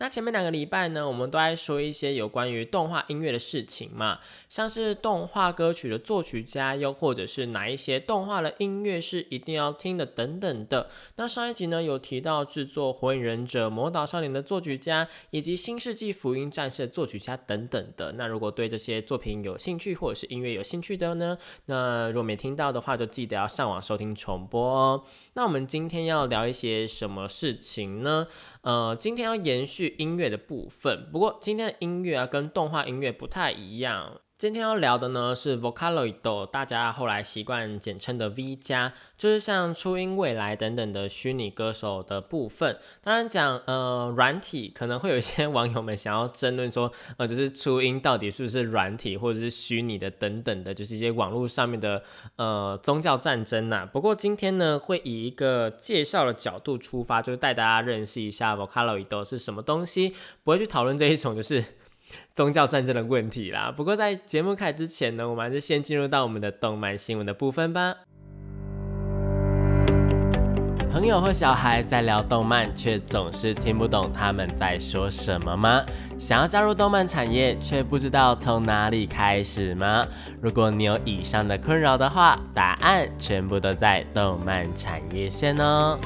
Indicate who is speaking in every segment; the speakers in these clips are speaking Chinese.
Speaker 1: 那前面两个礼拜呢，我们都在说一些有关于动画音乐的事情嘛，像是动画歌曲的作曲家，又或者是哪一些动画的音乐是一定要听的等等的。那上一集呢，有提到制作《火影忍者》《魔导少年》的作曲家，以及《新世纪福音战士》的作曲家等等的。那如果对这些作品有兴趣，或者是音乐有兴趣的呢，那如果没听到的话，就记得要上网收听重播哦。那我们今天要聊一些什么事情呢？呃，今天要延续音乐的部分，不过今天的音乐啊，跟动画音乐不太一样。今天要聊的呢是 Vocaloid，大家后来习惯简称的 V 加，就是像初音未来等等的虚拟歌手的部分。当然讲呃软体，可能会有一些网友们想要争论说，呃就是初音到底是不是软体或者是虚拟的等等的，就是一些网络上面的呃宗教战争呐。不过今天呢，会以一个介绍的角度出发，就是带大家认识一下 Vocaloid 是什么东西，不会去讨论这一种就是。宗教战争的问题啦。不过在节目开始之前呢，我们还是先进入到我们的动漫新闻的部分吧。朋友和小孩在聊动漫，却总是听不懂他们在说什么吗？想要加入动漫产业，却不知道从哪里开始吗？如果你有以上的困扰的话，答案全部都在动漫产业线哦。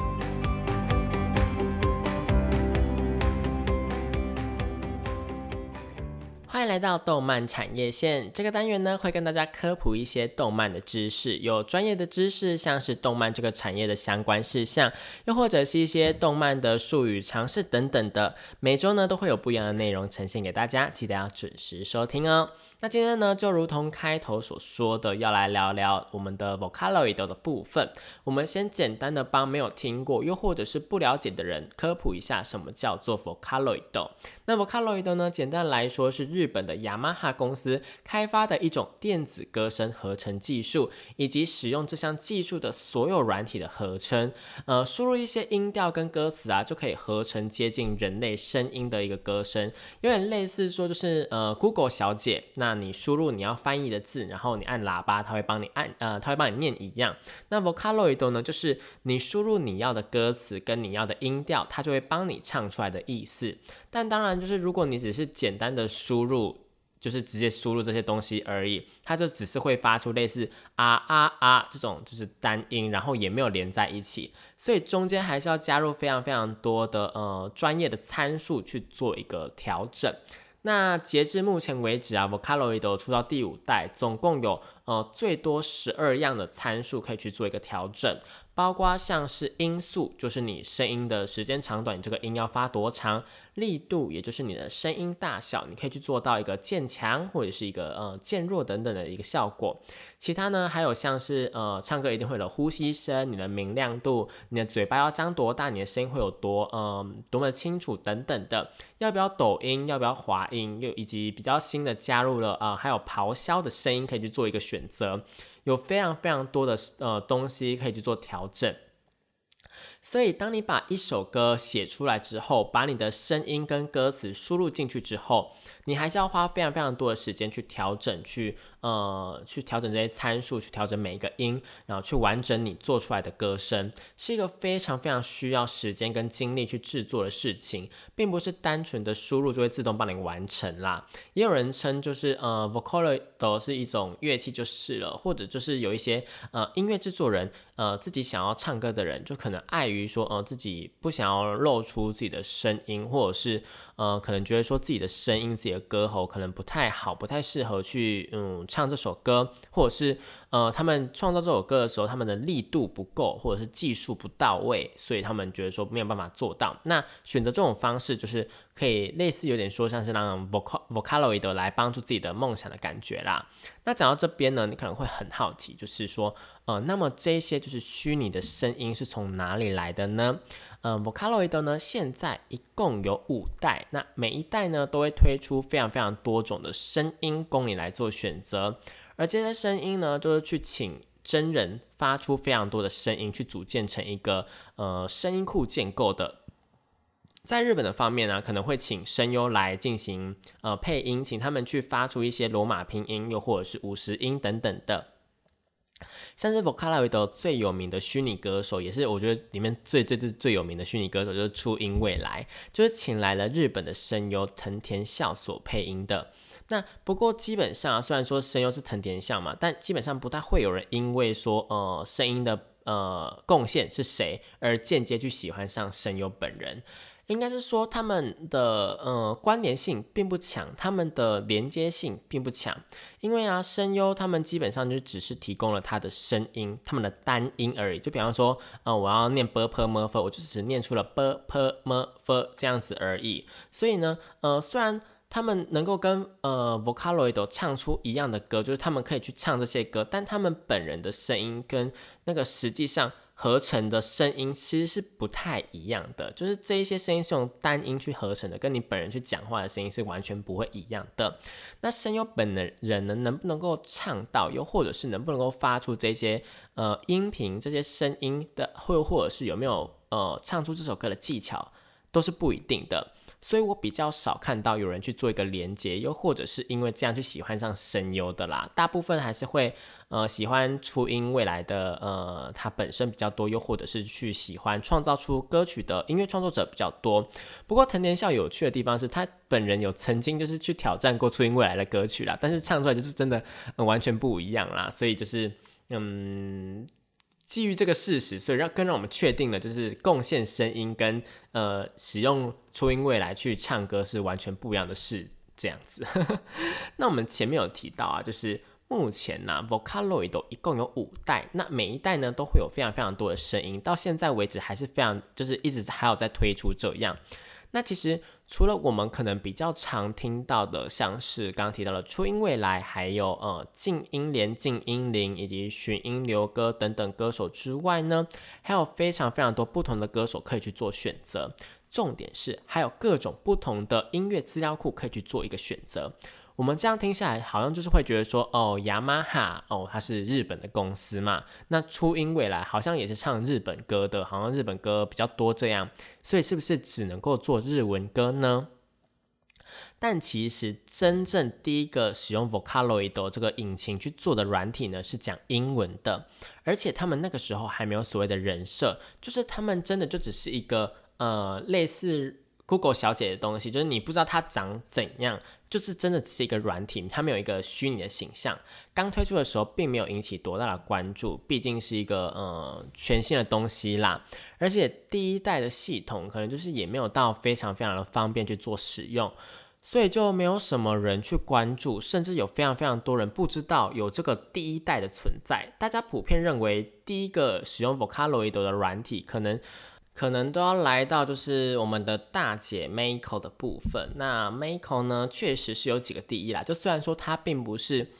Speaker 1: 欢迎来到动漫产业线这个单元呢，会跟大家科普一些动漫的知识，有专业的知识，像是动漫这个产业的相关事项，又或者是一些动漫的术语、常识等等的。每周呢都会有不一样的内容呈现给大家，记得要准时收听哦。那今天呢，就如同开头所说的，要来聊聊我们的 Vocaloid 的部分。我们先简单的帮没有听过又或者是不了解的人科普一下，什么叫做 Vocaloid。那 Vocaloid 呢，简单来说是日本的雅马哈公司开发的一种电子歌声合成技术，以及使用这项技术的所有软体的合称。呃，输入一些音调跟歌词啊，就可以合成接近人类声音的一个歌声，有点类似说就是呃 Google 小姐那。你输入你要翻译的字，然后你按喇叭，它会帮你按，呃，它会帮你念一样。那 Vocaloid 呢，就是你输入你要的歌词跟你要的音调，它就会帮你唱出来的意思。但当然，就是如果你只是简单的输入，就是直接输入这些东西而已，它就只是会发出类似啊啊啊这种就是单音，然后也没有连在一起，所以中间还是要加入非常非常多的呃专业的参数去做一个调整。那截至目前为止啊，Vocaloid 出到第五代，总共有呃最多十二样的参数可以去做一个调整。包括像是音速，就是你声音的时间长短，你这个音要发多长；力度，也就是你的声音大小，你可以去做到一个渐强或者是一个呃渐弱等等的一个效果。其他呢，还有像是呃唱歌一定会有呼吸声，你的明亮度，你的嘴巴要张多大，你的声音会有多嗯多么清楚等等的。要不要抖音，要不要滑音，又以及比较新的加入了啊，还有咆哮的声音可以去做一个选择。有非常非常多的呃东西可以去做调整，所以当你把一首歌写出来之后，把你的声音跟歌词输入进去之后，你还是要花非常非常多的时间去调整去。呃，去调整这些参数，去调整每一个音，然后去完整你做出来的歌声，是一个非常非常需要时间跟精力去制作的事情，并不是单纯的输入就会自动帮你完成啦。也有人称就是呃，Vocaloid 是一种乐器就是了，或者就是有一些呃音乐制作人呃自己想要唱歌的人，就可能碍于说呃自己不想要露出自己的声音，或者是呃可能觉得说自己的声音、自己的歌喉可能不太好，不太适合去嗯。唱这首歌，或者是呃，他们创造这首歌的时候，他们的力度不够，或者是技术不到位，所以他们觉得说没有办法做到。那选择这种方式，就是可以类似有点说像是让 vocal vocaloid 来帮助自己的梦想的感觉啦。那讲到这边呢，你可能会很好奇，就是说，呃，那么这些就是虚拟的声音是从哪里来的呢？呃，Vocaloid 呢，现在一共有五代，那每一代呢都会推出非常非常多种的声音供你来做选择，而这些声音呢，就是去请真人发出非常多的声音，去组建成一个呃声音库建构的。在日本的方面呢，可能会请声优来进行呃配音，请他们去发出一些罗马拼音，又或者是五十音等等的。像是 Vocaloid 最有名的虚拟歌手，也是我觉得里面最最最最有名的虚拟歌手，就是初音未来，就是请来了日本的声优藤田孝所配音的。那不过基本上，虽然说声优是藤田孝嘛，但基本上不太会有人因为说呃声音的呃贡献是谁而间接去喜欢上声优本人。应该是说他们的呃关联性并不强，他们的连接性并不强，因为啊声优他们基本上就只是提供了他的声音，他们的单音而已。就比方说，呃我要念 b p m f，我就只念出了 b p m f 这样子而已。所以呢，呃虽然他们能够跟呃 Vocaloid 唱出一样的歌，就是他们可以去唱这些歌，但他们本人的声音跟那个实际上。合成的声音其实是不太一样的，就是这一些声音是用单音去合成的，跟你本人去讲话的声音是完全不会一样的。那声优本的人呢，能不能够唱到，又或者是能不能够发出这些呃音频、这些声音的，或或者是有没有呃唱出这首歌的技巧，都是不一定的。所以我比较少看到有人去做一个连接，又或者是因为这样去喜欢上声优的啦。大部分还是会呃喜欢初音未来的呃他本身比较多，又或者是去喜欢创造出歌曲的音乐创作者比较多。不过藤田孝有趣的地方是他本人有曾经就是去挑战过初音未来的歌曲啦，但是唱出来就是真的完全不一样啦。所以就是嗯。基于这个事实，所以让更让我们确定的，就是贡献声音跟呃使用初音未来去唱歌是完全不一样的事。这样子，那我们前面有提到啊，就是目前呢，Vocaloid 一共有五代，那每一代呢都会有非常非常多的声音，到现在为止还是非常就是一直还有在推出这样。那其实除了我们可能比较常听到的，像是刚刚提到的初音未来，还有呃静音连、静音铃以及寻音流歌等等歌手之外呢，还有非常非常多不同的歌手可以去做选择。重点是还有各种不同的音乐资料库可以去做一个选择。我们这样听下来，好像就是会觉得说，哦，雅马哈，哦，它是日本的公司嘛。那初音未来好像也是唱日本歌的，好像日本歌比较多这样。所以是不是只能够做日文歌呢？但其实真正第一个使用 Vocaloid 这个引擎去做的软体呢，是讲英文的。而且他们那个时候还没有所谓的人设，就是他们真的就只是一个呃类似。Google 小姐的东西，就是你不知道它长怎样，就是真的只是一个软体，它没有一个虚拟的形象。刚推出的时候，并没有引起多大的关注，毕竟是一个呃全新的东西啦。而且第一代的系统可能就是也没有到非常非常的方便去做使用，所以就没有什么人去关注，甚至有非常非常多人不知道有这个第一代的存在。大家普遍认为，第一个使用 Vocaloid 的软体可能。可能都要来到就是我们的大姐 Miko 的部分。那 Miko 呢，确实是有几个第一啦。就虽然说它并不是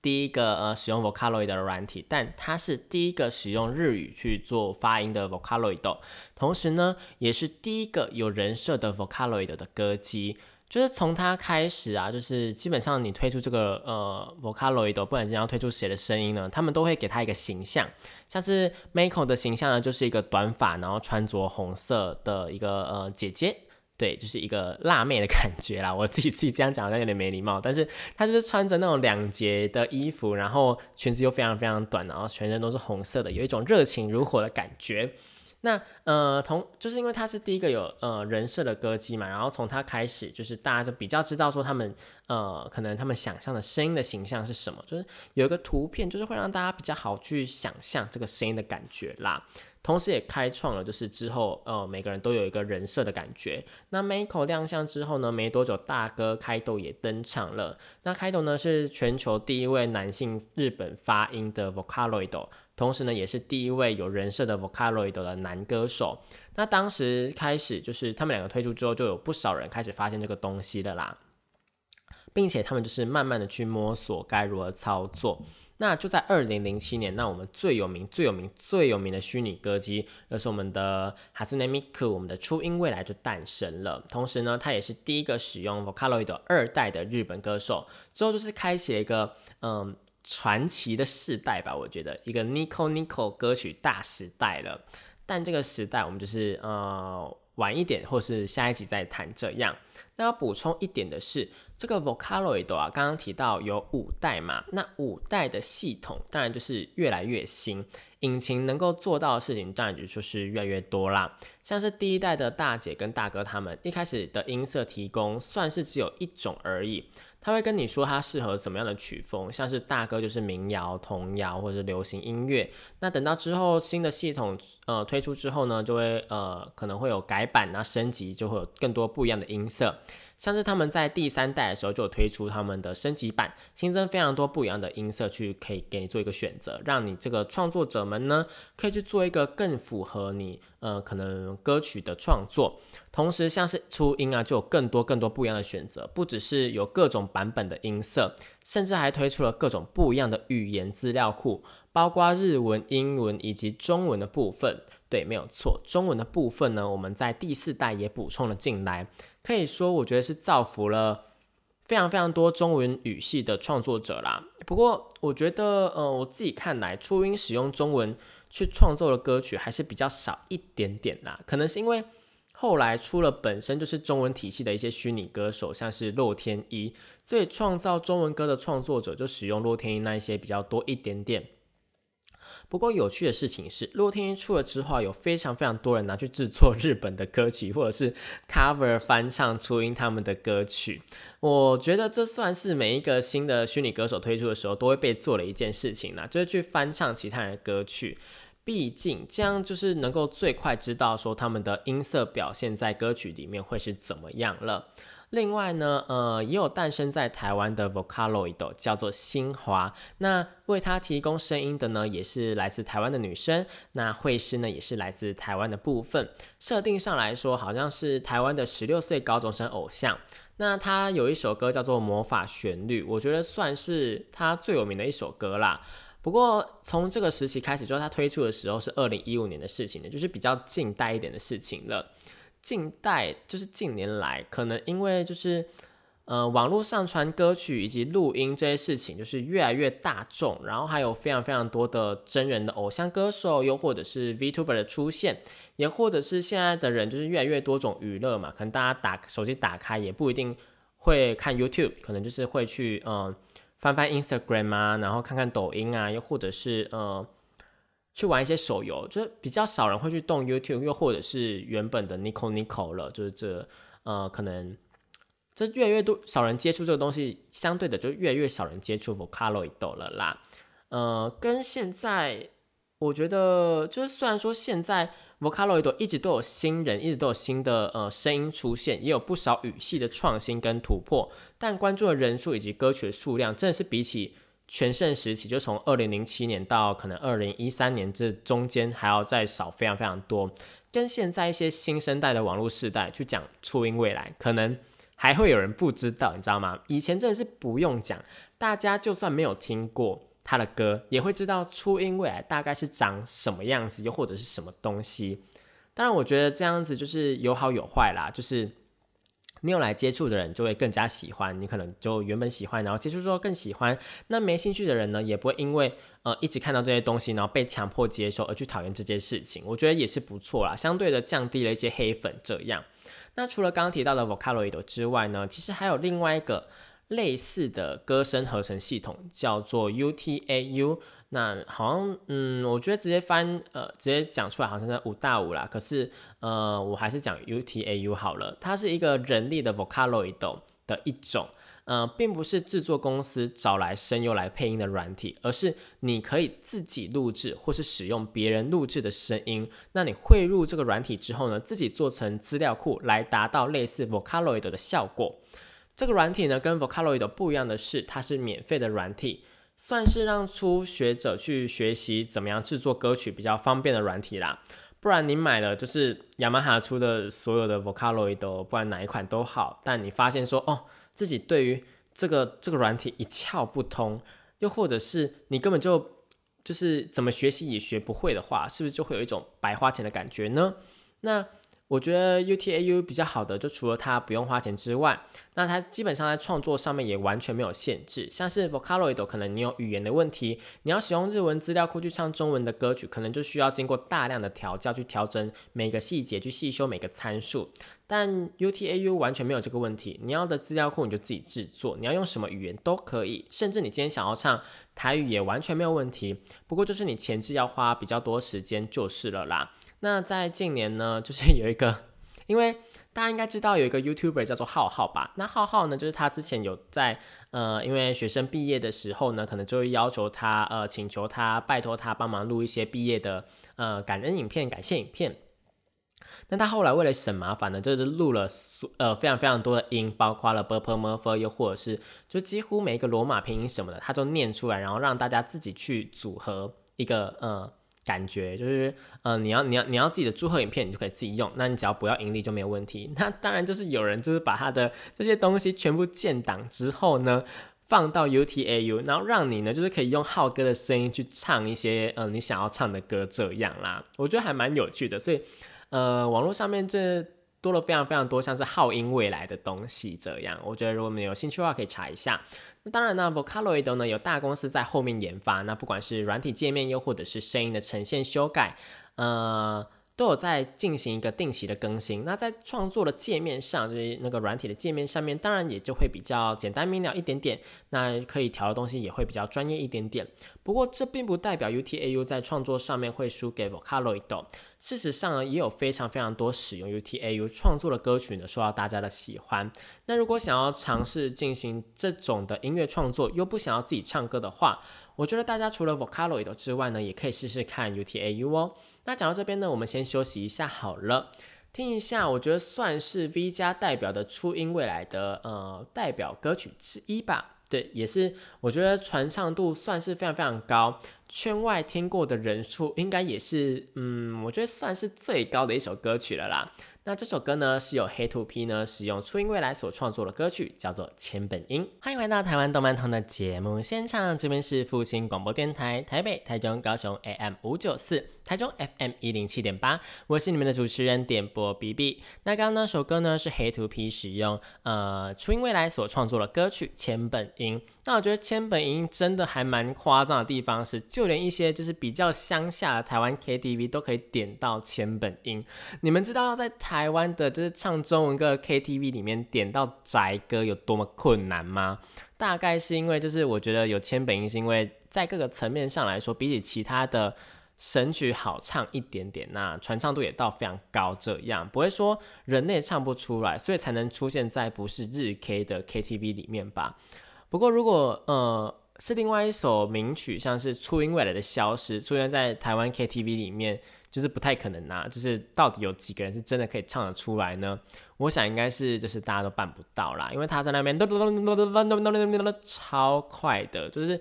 Speaker 1: 第一个呃使用 Vocaloid 的软体，但它是第一个使用日语去做发音的 Vocaloid，同时呢，也是第一个有人设的 Vocaloid 的歌姬。就是从它开始啊，就是基本上你推出这个呃 Vocaloid，不管是要推出谁的声音呢，他们都会给他一个形象，像是 Miko 的形象呢，就是一个短发，然后穿着红色的一个呃姐姐，对，就是一个辣妹的感觉啦。我自己自己这样讲好像有点没礼貌，但是她就是穿着那种两截的衣服，然后裙子又非常非常短，然后全身都是红色的，有一种热情如火的感觉。那呃，同就是因为他是第一个有呃人设的歌姬嘛，然后从他开始，就是大家就比较知道说他们呃，可能他们想象的声音的形象是什么，就是有一个图片，就是会让大家比较好去想象这个声音的感觉啦。同时也开创了就是之后呃每个人都有一个人设的感觉。那 Miko 亮相之后呢，没多久大哥开斗也登场了。那开斗呢是全球第一位男性日本发音的 Vocaloid，同时呢也是第一位有人设的 Vocaloid 的男歌手。那当时开始就是他们两个推出之后，就有不少人开始发现这个东西的啦，并且他们就是慢慢的去摸索该如何操作。那就在二零零七年，那我们最有名、最有名、最有名的虚拟歌姬，就是我们的 Hasune Miku，我们的初音未来就诞生了。同时呢，他也是第一个使用 Vocaloid 二代的日本歌手。之后就是开启了一个嗯传奇的世代吧，我觉得一个 Nico Nico 歌曲大时代了。但这个时代，我们就是呃晚一点，或是下一集再谈这样。那要补充一点的是。这个 Vocaloid 啊，刚刚提到有五代嘛，那五代的系统当然就是越来越新，引擎能够做到的事情当然就是越来越多啦。像是第一代的大姐跟大哥他们一开始的音色提供算是只有一种而已，他会跟你说他适合什么样的曲风，像是大哥就是民谣、童谣或者流行音乐。那等到之后新的系统呃推出之后呢，就会呃可能会有改版啊升级，就会有更多不一样的音色。像是他们在第三代的时候就推出他们的升级版，新增非常多不一样的音色，去可以给你做一个选择，让你这个创作者们呢可以去做一个更符合你呃可能歌曲的创作。同时像是初音啊，就有更多更多不一样的选择，不只是有各种版本的音色，甚至还推出了各种不一样的语言资料库，包括日文、英文以及中文的部分。对，没有错，中文的部分呢，我们在第四代也补充了进来。可以说，我觉得是造福了非常非常多中文语系的创作者啦。不过，我觉得，呃，我自己看来，初音使用中文去创作的歌曲还是比较少一点点啦。可能是因为后来出了本身就是中文体系的一些虚拟歌手，像是洛天依，所以创造中文歌的创作者就使用洛天依那一些比较多一点点。不过有趣的事情是，洛天依出了之后，有非常非常多人拿去制作日本的歌曲，或者是 cover 翻唱初音他们的歌曲。我觉得这算是每一个新的虚拟歌手推出的时候都会被做的一件事情啦，就是去翻唱其他人的歌曲。毕竟这样就是能够最快知道说他们的音色表现在歌曲里面会是怎么样了。另外呢，呃，也有诞生在台湾的 Vocaloid，叫做新华。那为他提供声音的呢，也是来自台湾的女生。那会师呢，也是来自台湾的部分。设定上来说，好像是台湾的十六岁高中生偶像。那他有一首歌叫做《魔法旋律》，我觉得算是他最有名的一首歌啦。不过从这个时期开始，就是他推出的时候是二零一五年的事情了，就是比较近代一点的事情了。近代就是近年来，可能因为就是呃网络上传歌曲以及录音这些事情，就是越来越大众，然后还有非常非常多的真人的偶像歌手，又或者是 Vtuber 的出现，也或者是现在的人就是越来越多种娱乐嘛，可能大家打手机打开也不一定会看 YouTube，可能就是会去嗯翻翻 Instagram 啊，然后看看抖音啊，又或者是呃。去玩一些手游，就是比较少人会去动 YouTube，又或者是原本的 Nico Nico 了，就是这呃，可能这越来越多少人接触这个东西，相对的就越来越少人接触 Vocaloid 了啦。呃，跟现在我觉得，就是虽然说现在 Vocaloid 一直都有新人，一直都有新的呃声音出现，也有不少语系的创新跟突破，但关注的人数以及歌曲的数量，真的是比起。全盛时期就从二零零七年到可能二零一三年，这中间还要再少非常非常多。跟现在一些新生代的网络世代去讲初音未来，可能还会有人不知道，你知道吗？以前真的是不用讲，大家就算没有听过他的歌，也会知道初音未来大概是长什么样子，又或者是什么东西。当然，我觉得这样子就是有好有坏啦，就是。你有来接触的人就会更加喜欢你，可能就原本喜欢，然后接触之后更喜欢。那没兴趣的人呢，也不会因为呃一直看到这些东西，然后被强迫接受而去讨厌这件事情。我觉得也是不错啦，相对的降低了一些黑粉。这样，那除了刚刚提到的 Vocaloid 之外呢，其实还有另外一个类似的歌声合成系统，叫做 UTAU。那好像，嗯，我觉得直接翻，呃，直接讲出来好像是五大五啦。可是，呃，我还是讲 UTAU 好了。它是一个人力的 Vocaloid 的一种。呃，并不是制作公司找来声优来配音的软体，而是你可以自己录制或是使用别人录制的声音。那你汇入这个软体之后呢，自己做成资料库来达到类似 Vocaloid 的效果。这个软体呢，跟 Vocaloid 不一样的是，它是免费的软体，算是让初学者去学习怎么样制作歌曲比较方便的软体啦。不然你买了就是雅马哈出的所有的 Vocaloid，不管哪一款都好，但你发现说哦，自己对于这个这个软体一窍不通，又或者是你根本就就是怎么学习也学不会的话，是不是就会有一种白花钱的感觉呢？那我觉得 U T A U 比较好的，就除了它不用花钱之外，那它基本上在创作上面也完全没有限制。像是 Vocaloid，可能你有语言的问题，你要使用日文资料库去唱中文的歌曲，可能就需要经过大量的调教去调整每个细节，去细修每个参数。但 U T A U 完全没有这个问题，你要的资料库你就自己制作，你要用什么语言都可以，甚至你今天想要唱台语也完全没有问题。不过就是你前置要花比较多时间就是了啦。那在近年呢，就是有一个，因为大家应该知道有一个 YouTuber 叫做浩浩吧？那浩浩呢，就是他之前有在呃，因为学生毕业的时候呢，可能就会要求他呃，请求他拜托他帮忙录一些毕业的呃感恩影片、感谢影片。那他后来为了省麻烦呢，就是录了呃非常非常多的音，包括了 b u r p l e m u r p h 又或者是就几乎每一个罗马拼音什么的，他都念出来，然后让大家自己去组合一个呃。感觉就是，嗯，你要你要你要自己的祝贺影片，你就可以自己用。那你只要不要盈利就没有问题。那当然就是有人就是把他的这些东西全部建档之后呢，放到 U T A U，然后让你呢就是可以用浩哥的声音去唱一些嗯你想要唱的歌这样啦。我觉得还蛮有趣的。所以呃，网络上面这多了非常非常多像是浩音未来的东西这样。我觉得如果你有兴趣的话，可以查一下。那当然呢，Vocaloid 呢有大公司在后面研发，那不管是软体界面又或者是声音的呈现修改，呃，都有在进行一个定期的更新。那在创作的界面上，就是那个软体的界面上面，当然也就会比较简单明了一点点，那可以调的东西也会比较专业一点点。不过这并不代表 UTAU 在创作上面会输给 Vocaloid。事实上呢，也有非常非常多使用 UTAU 创作的歌曲呢，受到大家的喜欢。那如果想要尝试进行这种的音乐创作，又不想要自己唱歌的话，我觉得大家除了 Vocaloid 之外呢，也可以试试看 UTAU 哦。那讲到这边呢，我们先休息一下好了，听一下，我觉得算是 V 加代表的初音未来的呃代表歌曲之一吧。对，也是我觉得传唱度算是非常非常高，圈外听过的人数应该也是，嗯，我觉得算是最高的一首歌曲了啦。那这首歌呢，是由黑兔 P 呢使用初音未来所创作的歌曲，叫做《千本樱》。欢迎回到台湾动漫通的节目现场，这边是复兴广播电台台北、台中、高雄 AM 五九四，台中 FM 一零七点八，我是你们的主持人点播 B B。那刚刚那首歌呢，是黑兔 P 使用呃初音未来所创作的歌曲《千本樱》。那我觉得千本樱真的还蛮夸张的地方是，就连一些就是比较乡下的台湾 KTV 都可以点到千本樱。你们知道在台台湾的就是唱中文歌 KTV 里面点到宅歌有多么困难吗？大概是因为就是我觉得有千本樱是因为在各个层面上来说，比起其他的神曲好唱一点点，那传唱度也到非常高，这样不会说人类唱不出来，所以才能出现在不是日 K 的 KTV 里面吧。不过，如果呃是另外一首名曲，像是初音未来的消失，出现在台湾 KTV 里面，就是不太可能呐。就是到底有几个人是真的可以唱得出来呢？我想应该是就是大家都办不到啦，因为他在那边咚咚咚咚咚咚咚咚咚咚超快的，就是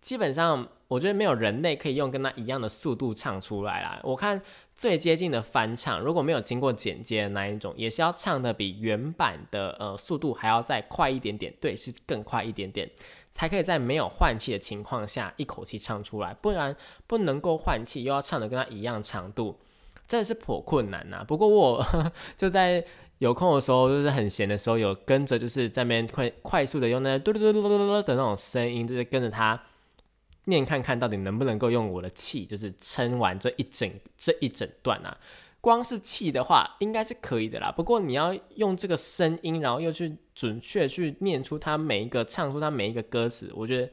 Speaker 1: 基本上我觉得没有人类可以用跟他一样的速度唱出来啦。我看。最接近的翻唱，如果没有经过剪接的那一种，也是要唱的比原版的呃速度还要再快一点点，对，是更快一点点，才可以在没有换气的情况下一口气唱出来，不然不能够换气又要唱的跟他一样长度，真的是颇困难呐。不过我呵呵就在有空的时候，就是很闲的时候，有跟着就是在那边快快速的用那嘟嘟嘟嘟嘟嘟的那种声音，就是跟着他。念看看到底能不能够用我的气，就是撑完这一整这一整段啊。光是气的话，应该是可以的啦。不过你要用这个声音，然后又去准确去念出它每一个，唱出它每一个歌词，我觉得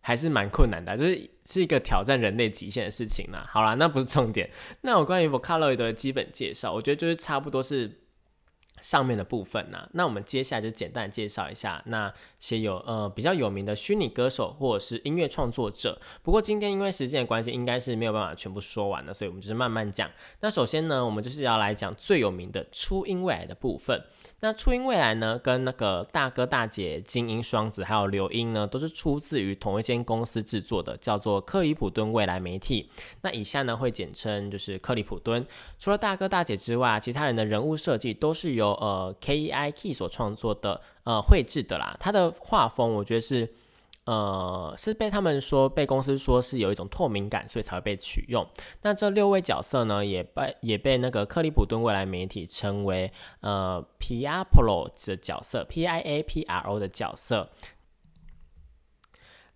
Speaker 1: 还是蛮困难的，就是是一个挑战人类极限的事情啦。好啦，那不是重点。那我关于 Vocaloid 的基本介绍，我觉得就是差不多是上面的部分呢，那我们接下来就简单介绍一下那些有呃比较有名的虚拟歌手或者是音乐创作者。不过今天因为时间的关系，应该是没有办法全部说完的，所以我们就是慢慢讲。那首先呢，我们就是要来讲最有名的初音未来的部分。那初音未来呢，跟那个大哥大姐金英双子还有刘英呢，都是出自于同一间公司制作的，叫做克里普敦未来媒体。那以下呢会简称就是克里普敦。除了大哥大姐之外，其他人的人物设计都是由呃 K E I K 所创作的，呃绘制的啦。他的画风我觉得是。呃，是被他们说被公司说是有一种透明感，所以才会被取用。那这六位角色呢，也被也被那个克里普顿未来媒体称为呃 Piapro 的角色，P I A P R O 的角色。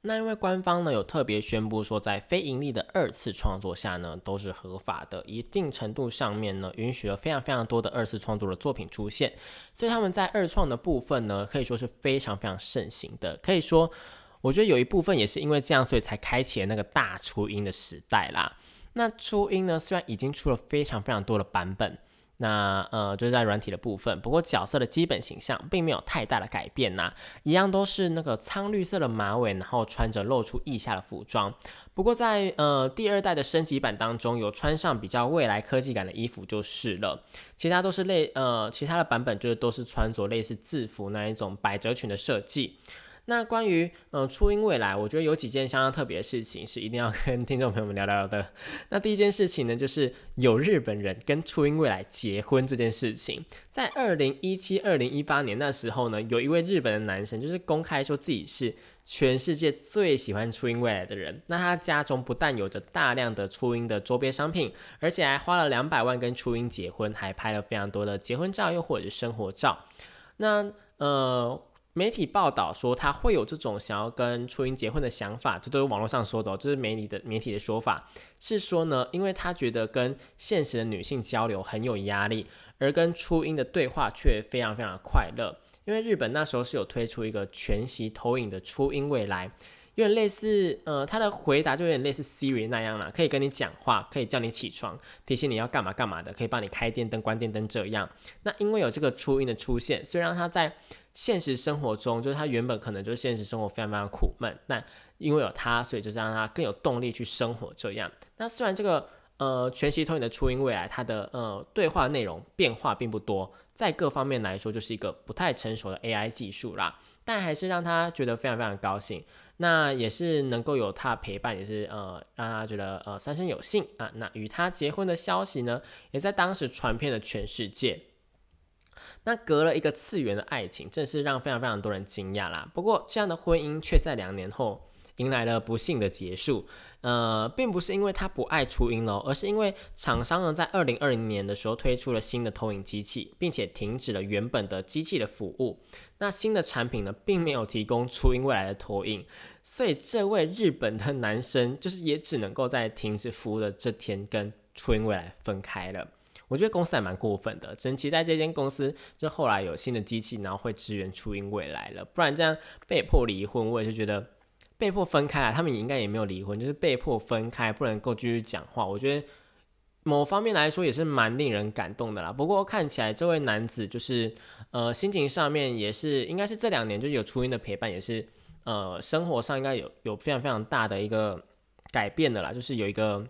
Speaker 1: 那因为官方呢有特别宣布说，在非盈利的二次创作下呢，都是合法的，一定程度上面呢，允许了非常非常多的二次创作的作品出现。所以他们在二创的部分呢，可以说是非常非常盛行的，可以说。我觉得有一部分也是因为这样，所以才开启了那个大初音的时代啦。那初音呢，虽然已经出了非常非常多的版本，那呃就是在软体的部分，不过角色的基本形象并没有太大的改变呐，一样都是那个苍绿色的马尾，然后穿着露出腋下的服装。不过在呃第二代的升级版当中，有穿上比较未来科技感的衣服就是了，其他都是类呃其他的版本就是都是穿着类似制服那一种百褶裙的设计。那关于嗯初音未来，我觉得有几件相当特别的事情是一定要 跟听众朋友们聊聊的。那第一件事情呢，就是有日本人跟初音未来结婚这件事情。在二零一七、二零一八年那时候呢，有一位日本的男生就是公开说自己是全世界最喜欢初音未来的人。那他家中不但有着大量的初音的周边商品，而且还花了两百万跟初音结婚，还拍了非常多的结婚照，又或者是生活照。那呃。媒体报道说他会有这种想要跟初音结婚的想法，这都是网络上说的，就是媒体的媒体的说法，是说呢，因为他觉得跟现实的女性交流很有压力，而跟初音的对话却非常非常的快乐。因为日本那时候是有推出一个全息投影的初音未来，有点类似，呃，他的回答就有点类似 Siri 那样啦，可以跟你讲话，可以叫你起床，提醒你要干嘛干嘛的，可以帮你开电灯、关电灯这样。那因为有这个初音的出现，虽然他在现实生活中，就是他原本可能就是现实生活非常非常苦闷，那因为有他，所以就是让他更有动力去生活。这样，那虽然这个呃全息投影的初音未来，它的呃对话内容变化并不多，在各方面来说就是一个不太成熟的 AI 技术啦，但还是让他觉得非常非常高兴。那也是能够有他陪伴，也是呃让他觉得呃三生有幸啊。那与他结婚的消息呢，也在当时传遍了全世界。那隔了一个次元的爱情，真是让非常非常多人惊讶啦。不过，这样的婚姻却在两年后迎来了不幸的结束。呃，并不是因为他不爱初音喽，而是因为厂商呢在二零二零年的时候推出了新的投影机器，并且停止了原本的机器的服务。那新的产品呢，并没有提供初音未来的投影，所以这位日本的男生就是也只能够在停止服务的这天跟初音未来分开了。我觉得公司还蛮过分的，真期待这间公司就后来有新的机器，然后会支援初音未来了，不然这样被迫离婚，我也是觉得被迫分开啊。他们也应该也没有离婚，就是被迫分开，不能够继续讲话。我觉得某方面来说也是蛮令人感动的啦。不过看起来这位男子就是呃心情上面也是应该是这两年就有初音的陪伴，也是呃生活上应该有有非常非常大的一个改变的啦，就是有一个。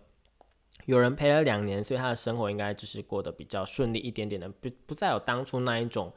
Speaker 1: 有人陪了两年，所以他的生活应该就是过得比较顺利一点点的，不不再有当初那一种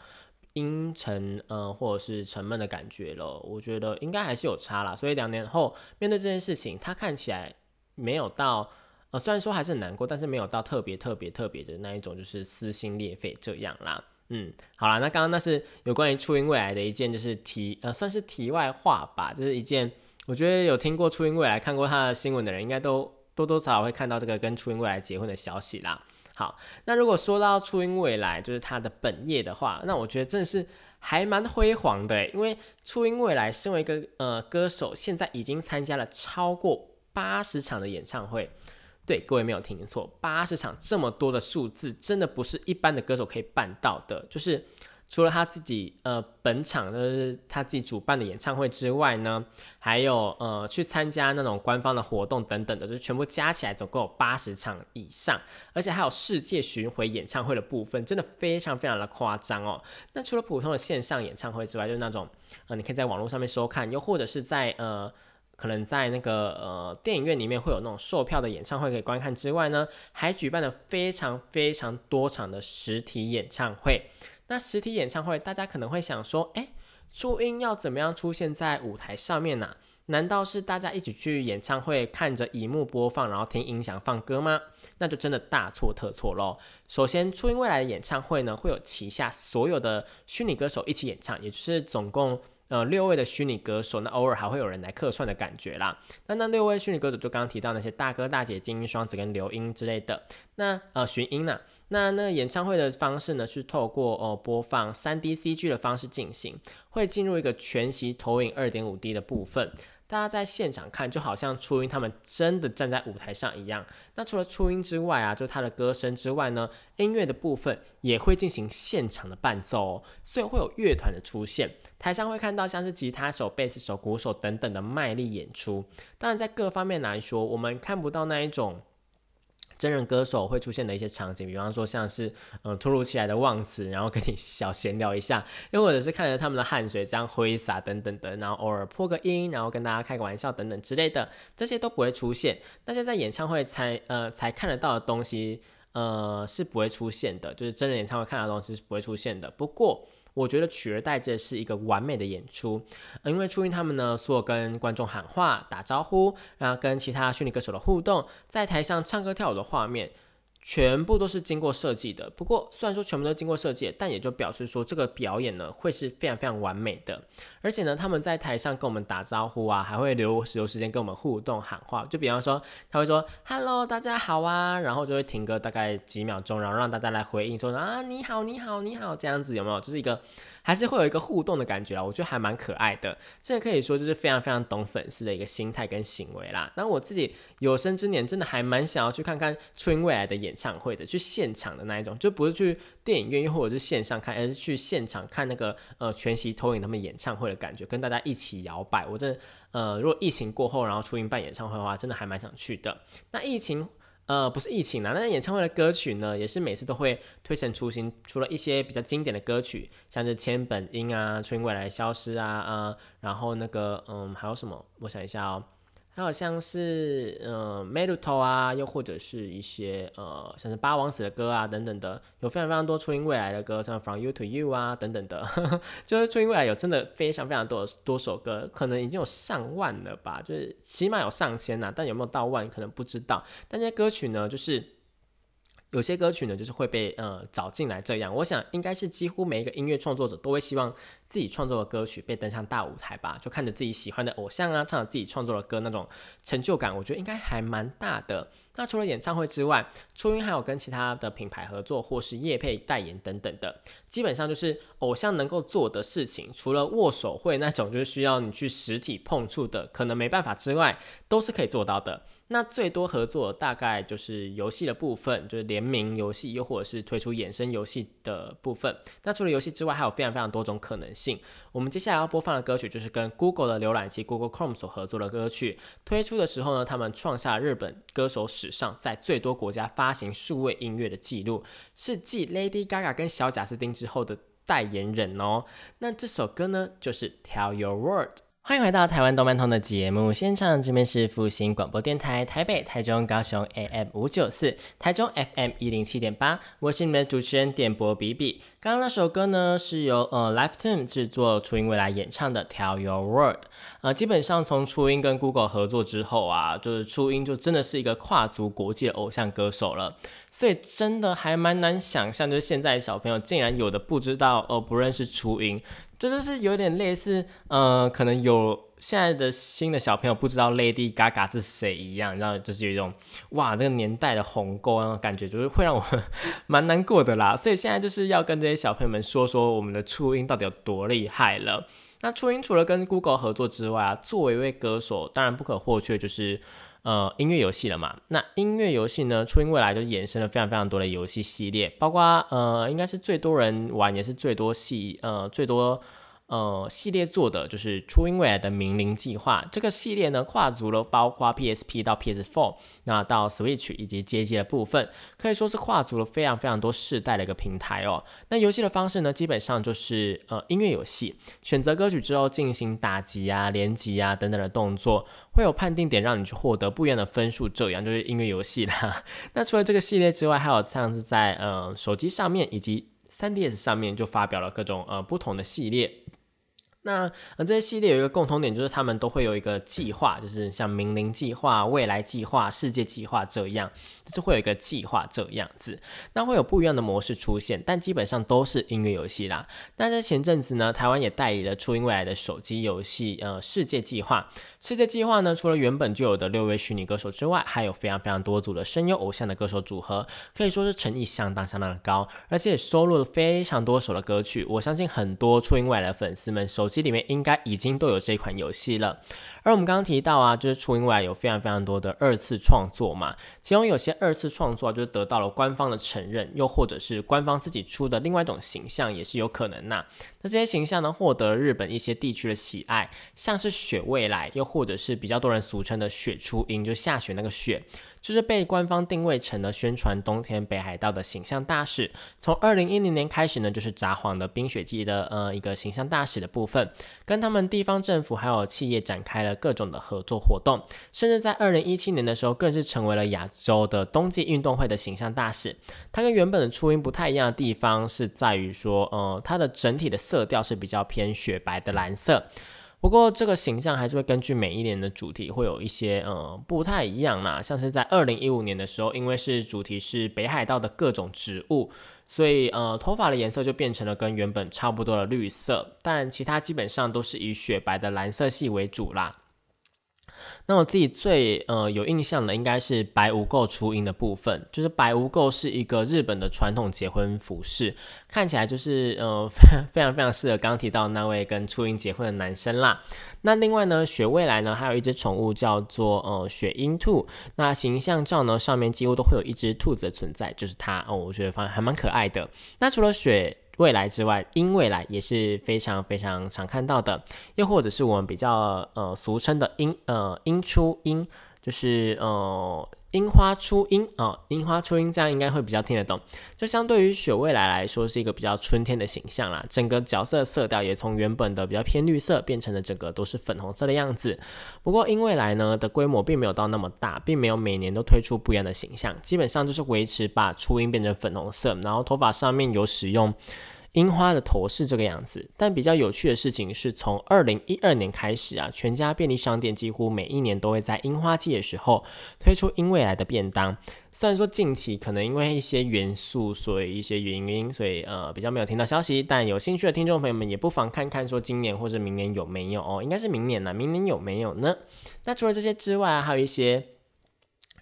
Speaker 1: 阴沉呃或者是沉闷的感觉了。我觉得应该还是有差啦。所以两年后面对这件事情，他看起来没有到呃，虽然说还是很难过，但是没有到特别特别特别的那一种，就是撕心裂肺这样啦。嗯，好啦，那刚刚那是有关于初音未来的一件，就是题呃算是题外话吧，就是一件我觉得有听过初音未来看过他的新闻的人，应该都。多多少少会看到这个跟初音未来结婚的消息啦。好，那如果说到初音未来就是他的本业的话，那我觉得真的是还蛮辉煌的，因为初音未来身为一个呃歌手，现在已经参加了超过八十场的演唱会。对，各位没有听错，八十场这么多的数字，真的不是一般的歌手可以办到的。就是除了他自己呃本场就是他自己主办的演唱会之外呢，还有呃去参加那种官方的活动等等的，就是全部加起来总共有八十场以上，而且还有世界巡回演唱会的部分，真的非常非常的夸张哦。那除了普通的线上演唱会之外，就是那种呃你可以在网络上面收看，又或者是在呃。可能在那个呃电影院里面会有那种售票的演唱会可以观看之外呢，还举办了非常非常多场的实体演唱会。那实体演唱会，大家可能会想说，哎，初音要怎么样出现在舞台上面呢？难道是大家一起去演唱会看着荧幕播放，然后听音响放歌吗？那就真的大错特错喽。首先，初音未来的演唱会呢，会有旗下所有的虚拟歌手一起演唱，也就是总共。呃，六位的虚拟歌手，那偶尔还会有人来客串的感觉啦。那那六位虚拟歌手就刚刚提到那些大哥大姐、精英双子跟刘英之类的。那呃，寻音呢？那那演唱会的方式呢，是透过哦播放三 D CG 的方式进行，会进入一个全息投影二点五 D 的部分。大家在现场看，就好像初音他们真的站在舞台上一样。那除了初音之外啊，就他的歌声之外呢，音乐的部分也会进行现场的伴奏哦，所以会有乐团的出现。台上会看到像是吉他手、贝斯手、鼓手等等的卖力演出。当然，在各方面来说，我们看不到那一种。真人歌手会出现的一些场景，比方说像是嗯突如其来的忘词，然后跟你小闲聊一下，又或者是看着他们的汗水这样挥洒等等的，然后偶尔破个音，然后跟大家开个玩笑等等之类的，这些都不会出现。大家在演唱会才呃才看得到的东西，呃是不会出现的，就是真人演唱会看到的东西是不会出现的。不过。我觉得取而代之的是一个完美的演出，因为初音他们呢，所有跟观众喊话、打招呼，然后跟其他虚拟歌手的互动，在台上唱歌跳舞的画面。全部都是经过设计的，不过虽然说全部都经过设计，但也就表示说这个表演呢会是非常非常完美的。而且呢，他们在台上跟我们打招呼啊，还会留留时间跟我们互动喊话。就比方说，他会说 “hello，大家好啊”，然后就会停个大概几秒钟，然后让大家来回应说啊你好你好你好这样子有没有？就是一个。还是会有一个互动的感觉啦，我觉得还蛮可爱的。这可以说就是非常非常懂粉丝的一个心态跟行为啦。那我自己有生之年真的还蛮想要去看看初音未来的演唱会的，去现场的那一种，就不是去电影院又或者是线上看，而是去现场看那个呃全息投影他们演唱会的感觉，跟大家一起摇摆。我真的呃，如果疫情过后，然后初音办演唱会的话，真的还蛮想去的。那疫情。呃，不是疫情啊，那演唱会的歌曲呢，也是每次都会推陈出新。除了一些比较经典的歌曲，像是千本樱啊、初音未来消失啊，啊，然后那个，嗯，还有什么？我想一下哦。还有像是呃 m e l o t o 啊，又或者是一些呃像是八王子的歌啊等等的，有非常非常多初音未来的歌，像 From You to You 啊等等的，就是初音未来有真的非常非常多多首歌，可能已经有上万了吧，就是起码有上千呐，但有没有到万可能不知道。但这些歌曲呢，就是有些歌曲呢，就是会被呃找进来这样，我想应该是几乎每一个音乐创作者都会希望。自己创作的歌曲被登上大舞台吧，就看着自己喜欢的偶像啊，唱着自己创作的歌，那种成就感，我觉得应该还蛮大的。那除了演唱会之外，初音还有跟其他的品牌合作，或是业配代言等等的，基本上就是偶像能够做的事情，除了握手会那种就是需要你去实体碰触的，可能没办法之外，都是可以做到的。那最多合作大概就是游戏的部分，就是联名游戏，又或者是推出衍生游戏的部分。那除了游戏之外，还有非常非常多种可能性。我们接下来要播放的歌曲就是跟 Google 的浏览器 Google Chrome 所合作的歌曲。推出的时候呢，他们创下日本歌手史上在最多国家发行数位音乐的记录，是继 Lady Gaga 跟小贾斯汀之后的代言人哦。那这首歌呢，就是 Tell Your World。欢迎回到台湾动漫通的节目现场，这边是复兴广播电台台北、台中、高雄 AM 五九四，台中 FM 一零七点八，我是你们的主持人点播比比。刚刚那首歌呢，是由呃 Lifetime 制作初音未来演唱的《Tell Your World》。呃，基本上从初音跟 Google 合作之后啊，就是初音就真的是一个跨足国际的偶像歌手了。所以真的还蛮难想象，就是现在小朋友竟然有的不知道哦，不认识初音。这就是有点类似，呃，可能有现在的新的小朋友不知道 Lady Gaga 是谁一样，然后就是有一种哇，这个年代的鸿沟那种感觉，就是会让我 蛮难过的啦。所以现在就是要跟这些小朋友们说说我们的初音到底有多厉害了。那初音除了跟 Google 合作之外啊，作为一位歌手，当然不可或缺就是。呃音乐游戏了嘛。那音乐游戏呢，初音未来就衍生了非常非常多的游戏系列，包括呃应该是最多人玩，也是最多系呃最多。呃，系列做的就是初音未来的明灵计划。这个系列呢，跨足了包括 PSP 到 PS4，那到 Switch 以及街机的部分，可以说是跨足了非常非常多世代的一个平台哦。那游戏的方式呢，基本上就是呃音乐游戏，选择歌曲之后进行打击啊、连击啊等等的动作，会有判定点让你去获得不一样的分数，这样就是音乐游戏啦。那除了这个系列之外，还有像是在呃手机上面以及 3DS 上面就发表了各种呃不同的系列。那呃，这些系列有一个共同点，就是他们都会有一个计划，就是像明灵计划、未来计划、世界计划这样，就是会有一个计划这样子。那会有不一样的模式出现，但基本上都是音乐游戏啦。那在前阵子呢，台湾也代理了初音未来的手机游戏，呃，世界计划。世界计划呢，除了原本就有的六位虚拟歌手之外，还有非常非常多组的声优偶像的歌手组合，可以说是诚意相当相当的高，而且也收录了非常多首的歌曲。我相信很多初音未来的粉丝们收机里面应该已经都有这款游戏了。而我们刚刚提到啊，就是初音未来有非常非常多的二次创作嘛，其中有些二次创作就是得到了官方的承认，又或者是官方自己出的另外一种形象也是有可能呐。那这些形象呢，获得日本一些地区的喜爱，像是雪未来，又或者是比较多人俗称的雪初音，就下雪那个雪。就是被官方定位成了宣传冬天北海道的形象大使。从二零一零年开始呢，就是札幌的冰雪季的呃一个形象大使的部分，跟他们地方政府还有企业展开了各种的合作活动，甚至在二零一七年的时候，更是成为了亚洲的冬季运动会的形象大使。它跟原本的初音不太一样的地方是在于说，呃，它的整体的色调是比较偏雪白的蓝色。不过这个形象还是会根据每一年的主题会有一些呃不太一样啦，像是在二零一五年的时候，因为是主题是北海道的各种植物，所以呃头发的颜色就变成了跟原本差不多的绿色，但其他基本上都是以雪白的蓝色系为主啦。那我自己最呃有印象的应该是白无垢初音的部分，就是白无垢是一个日本的传统结婚服饰，看起来就是呃非常非常适合刚提到那位跟初音结婚的男生啦。那另外呢，雪未来呢还有一只宠物叫做呃雪鹰兔，那形象照呢上面几乎都会有一只兔子的存在，就是它哦，我觉得反还蛮可爱的。那除了雪。未来之外，因未来也是非常非常常看到的，又或者是我们比较呃俗称的因呃因出因，就是呃樱花初樱啊，樱花初樱这样应该会比较听得懂。就相对于雪未来来说，是一个比较春天的形象啦。整个角色色调也从原本的比较偏绿色，变成了整个都是粉红色的样子。不过樱未来呢的规模并没有到那么大，并没有每年都推出不一样的形象，基本上就是维持把初音变成粉红色，然后头发上面有使用。樱花的头是这个样子，但比较有趣的事情是从二零一二年开始啊，全家便利商店几乎每一年都会在樱花季的时候推出樱未来的便当。虽然说近期可能因为一些元素，所以一些原因，所以呃比较没有听到消息，但有兴趣的听众朋友们也不妨看看说今年或者明年有没有哦，应该是明年呢，明年有没有呢？那除了这些之外，还有一些。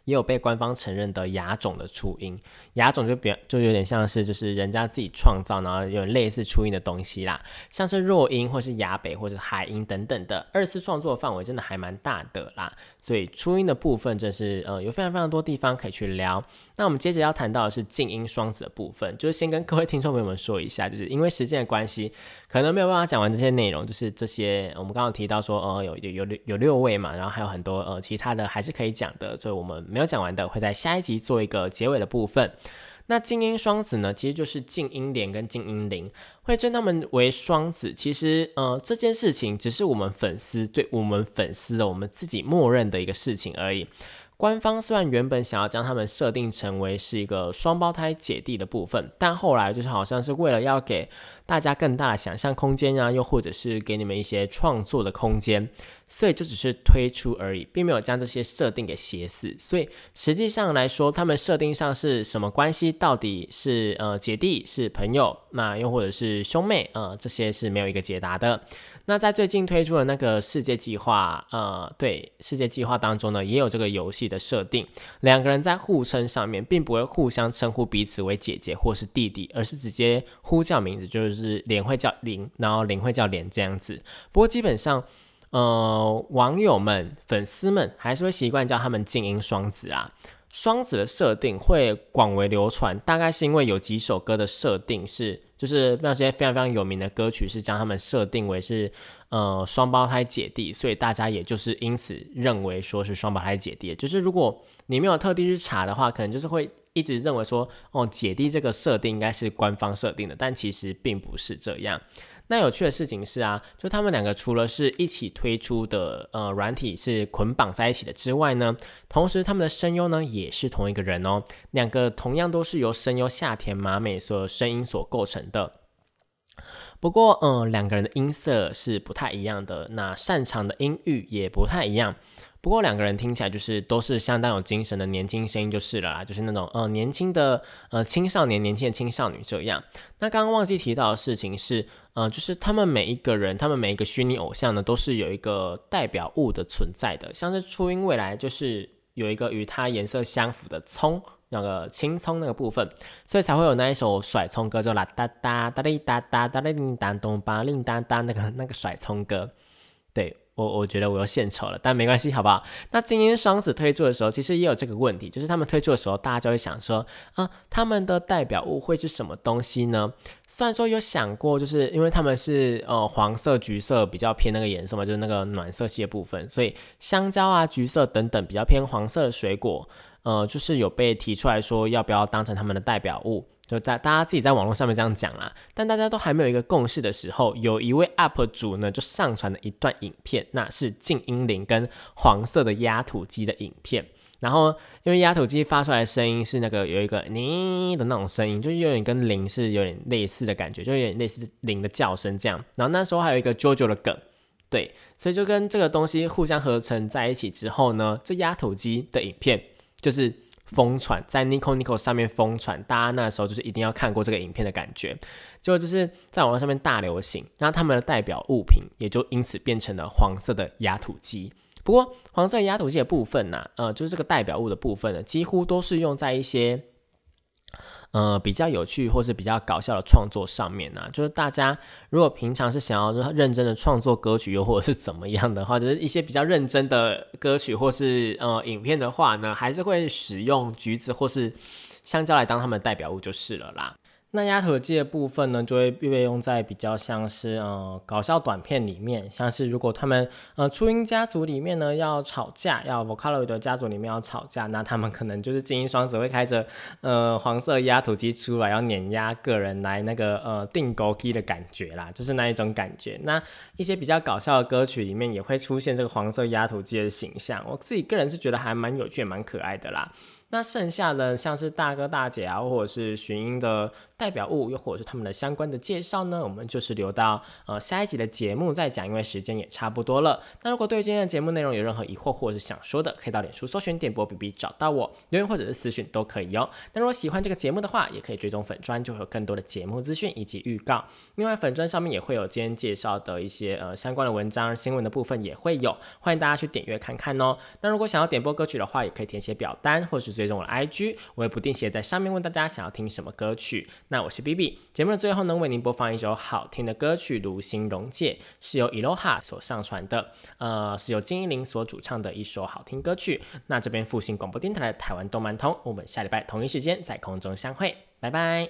Speaker 1: 也有被官方承认的亚种的初音，亚种就比就有点像是就是人家自己创造，然后有类似初音的东西啦，像是弱音或是亚北或者海音等等的二次创作范围真的还蛮大的啦。所以初音的部分，真是呃有非常非常多地方可以去聊。那我们接着要谈到的是静音双子的部分，就是先跟各位听众朋友们说一下，就是因为时间的关系，可能没有办法讲完这些内容。就是这些我们刚刚提到说，呃有有有六有六位嘛，然后还有很多呃其他的还是可以讲的，所以我们没没有讲完的，会在下一集做一个结尾的部分。那静音双子呢，其实就是静音连跟静音零，会称他们为双子。其实，呃，这件事情只是我们粉丝对我们粉丝的我们自己默认的一个事情而已。官方虽然原本想要将他们设定成为是一个双胞胎姐弟的部分，但后来就是好像是为了要给大家更大的想象空间啊，又或者是给你们一些创作的空间。所以就只是推出而已，并没有将这些设定给写死。所以实际上来说，他们设定上是什么关系？到底是呃姐弟是朋友，那又或者是兄妹？呃，这些是没有一个解答的。那在最近推出的那个世界计划，呃，对世界计划当中呢，也有这个游戏的设定。两个人在互称上面，并不会互相称呼彼此为姐姐或是弟弟，而是直接呼叫名字，就是脸会叫林，然后林会叫莲这样子。不过基本上。呃，网友们、粉丝们还是会习惯叫他们静音双子啊。双子的设定会广为流传，大概是因为有几首歌的设定是，就是那些非常非常有名的歌曲是将他们设定为是呃双胞胎姐弟，所以大家也就是因此认为说是双胞胎姐弟。就是如果你没有特地去查的话，可能就是会一直认为说哦姐弟这个设定应该是官方设定的，但其实并不是这样。那有趣的事情是啊，就他们两个除了是一起推出的呃软体是捆绑在一起的之外呢，同时他们的声优呢也是同一个人哦，两个同样都是由声优夏田麻美所声音所构成的。不过嗯，两个人的音色是不太一样的，那擅长的音域也不太一样。不过两个人听起来就是都是相当有精神的年轻声音就是了啦，就是那种呃年轻的呃青少年、年轻的青少女这样。那刚刚忘记提到的事情是，呃，就是他们每一个人，他们每一个虚拟偶像呢，都是有一个代表物的存在的。像是初音未来就是有一个与它颜色相符的葱，那个青葱那个部分，所以才会有那一首甩葱歌，就啦哒哒哒哩哒哒哒哩叮当咚吧令哒哒那个那个甩葱歌，对。我我觉得我又献丑了，但没关系，好不好？那精英双子推出的时候，其实也有这个问题，就是他们推出的时候，大家就会想说，啊，他们的代表物会是什么东西呢？虽然说有想过，就是因为他们是呃黄色、橘色比较偏那个颜色嘛，就是那个暖色系的部分，所以香蕉啊、橘色等等比较偏黄色的水果，呃，就是有被提出来说要不要当成他们的代表物。就在大家自己在网络上面这样讲啦，但大家都还没有一个共识的时候，有一位 UP 主呢就上传了一段影片，那是静音铃跟黄色的压土机的影片。然后因为压土机发出来的声音是那个有一个呢的那种声音，就是有点跟铃是有点类似的感觉，就有点类似铃的叫声这样。然后那时候还有一个 JoJo 的梗，对，所以就跟这个东西互相合成在一起之后呢，这压土机的影片就是。疯传在 Nico Nico 上面疯传，大家那时候就是一定要看过这个影片的感觉，结果就是在网络上面大流行，然后他们的代表物品也就因此变成了黄色的压土机。不过黄色压土机的部分呢，呃，就是这个代表物的部分呢，几乎都是用在一些。呃，比较有趣或是比较搞笑的创作上面呢，就是大家如果平常是想要认真的创作歌曲，又或者是怎么样的话，就是一些比较认真的歌曲或是呃影片的话呢，还是会使用橘子或是香蕉来当他们代表物就是了啦。那压土机的部分呢，就会被用在比较像是呃搞笑短片里面，像是如果他们呃初音家族里面呢要吵架，要 Vocaloid 家族里面要吵架，那他们可能就是精英双子会开着呃黄色压土机出来，要碾压个人来那个呃定勾机的感觉啦，就是那一种感觉。那一些比较搞笑的歌曲里面也会出现这个黄色压土机的形象，我自己个人是觉得还蛮有趣、蛮可爱的啦。那剩下的像是大哥大姐啊，或者是寻音的代表物，又或者是他们的相关的介绍呢，我们就是留到呃下一集的节目再讲，因为时间也差不多了。那如果对今天的节目内容有任何疑惑或者是想说的，可以到脸书搜寻点播 B B 找到我，留言或者是私讯都可以哦。那如果喜欢这个节目的话，也可以追踪粉砖，就会有更多的节目资讯以及预告。另外粉砖上面也会有今天介绍的一些呃相关的文章，新闻的部分也会有，欢迎大家去点阅看看哦。那如果想要点播歌曲的话，也可以填写表单或者是。追踪我的 IG，我也不定期在上面问大家想要听什么歌曲。那我是 B B，节目的最后呢，为您播放一首好听的歌曲《如心溶解》，是由 Eloha 所上传的，呃，是由金依玲所主唱的一首好听歌曲。那这边复兴广播电台的台湾动漫通，我们下礼拜同一时间在空中相会，拜拜。